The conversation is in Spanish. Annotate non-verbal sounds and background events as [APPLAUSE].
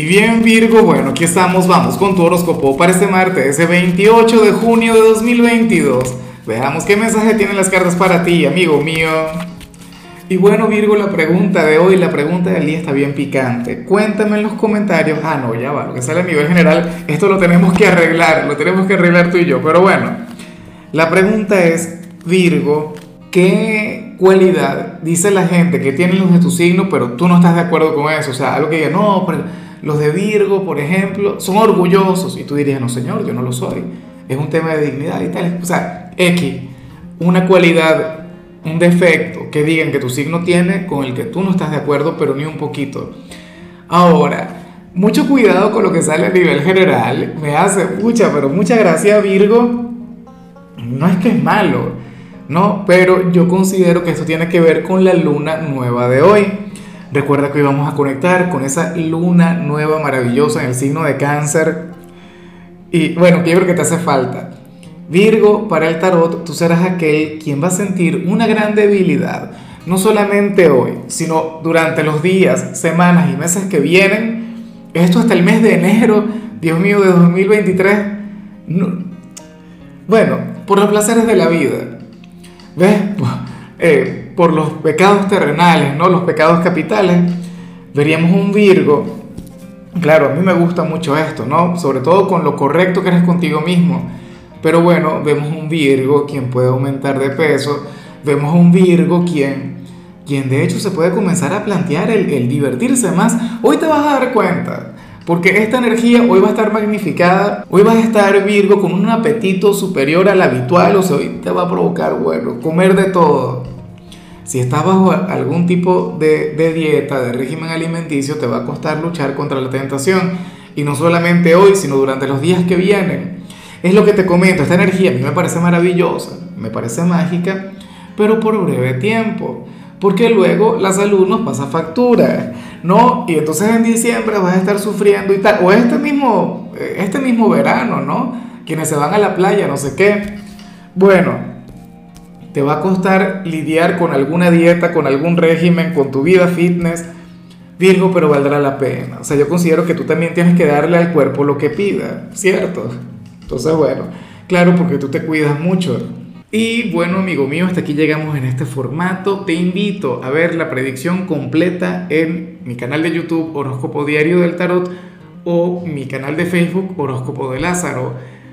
Y bien Virgo, bueno, aquí estamos, vamos con tu horóscopo para este martes, ese 28 de junio de 2022. Veamos qué mensaje tienen las cartas para ti, amigo mío. Y bueno Virgo, la pregunta de hoy, la pregunta del día está bien picante. Cuéntame en los comentarios. Ah, no, ya va, lo que sale a nivel general, esto lo tenemos que arreglar, lo tenemos que arreglar tú y yo. Pero bueno, la pregunta es, Virgo, ¿qué cualidad dice la gente que tienen los de tu signo, pero tú no estás de acuerdo con eso? O sea, algo que diga, no, pero los de Virgo, por ejemplo, son orgullosos. Y tú dirías, no, señor, yo no lo soy. Es un tema de dignidad y tal. O sea, X, una cualidad, un defecto que digan que tu signo tiene con el que tú no estás de acuerdo, pero ni un poquito. Ahora, mucho cuidado con lo que sale a nivel general. Me hace mucha, pero mucha gracia Virgo. No es que es malo, no, pero yo considero que esto tiene que ver con la luna nueva de hoy. Recuerda que hoy vamos a conectar con esa luna nueva maravillosa en el signo de cáncer. Y bueno, que yo creo que te hace falta. Virgo, para el tarot, tú serás aquel quien va a sentir una gran debilidad, no solamente hoy, sino durante los días, semanas y meses que vienen. Esto hasta el mes de enero, Dios mío, de 2023. bueno, por los placeres de la vida. ¿Ves? [LAUGHS] Eh, por los pecados terrenales, ¿no? Los pecados capitales, veríamos un Virgo. Claro, a mí me gusta mucho esto, ¿no? Sobre todo con lo correcto que eres contigo mismo. Pero bueno, vemos un Virgo quien puede aumentar de peso, vemos un Virgo quien, quien de hecho se puede comenzar a plantear el, el divertirse más. Hoy te vas a dar cuenta, porque esta energía hoy va a estar magnificada, hoy vas a estar Virgo con un apetito superior al habitual, o sea, hoy te va a provocar, bueno, comer de todo. Si estás bajo algún tipo de, dieta, de régimen alimenticio, te va a costar luchar contra la tentación. Y no solamente hoy, sino durante los días que vienen. Es lo que te comento, esta energía a mí me parece maravillosa, me parece mágica, pero por breve tiempo. Porque luego la salud nos pasa factura, ¿no? Y entonces en diciembre vas a estar sufriendo y tal. O este mismo, este mismo verano, ¿no? Quienes se van a la playa, no sé qué. Bueno, te va a costar lidiar con alguna dieta, con algún régimen, con tu vida fitness, Virgo, pero valdrá la pena. O sea, yo considero que tú también tienes que darle al cuerpo lo que pida, ¿cierto? Entonces, bueno, claro, porque tú te cuidas mucho. Y bueno, amigo mío, hasta aquí llegamos en este formato. Te invito a ver la predicción completa en mi canal de YouTube Horóscopo Diario del Tarot o mi canal de Facebook Horóscopo de Lázaro.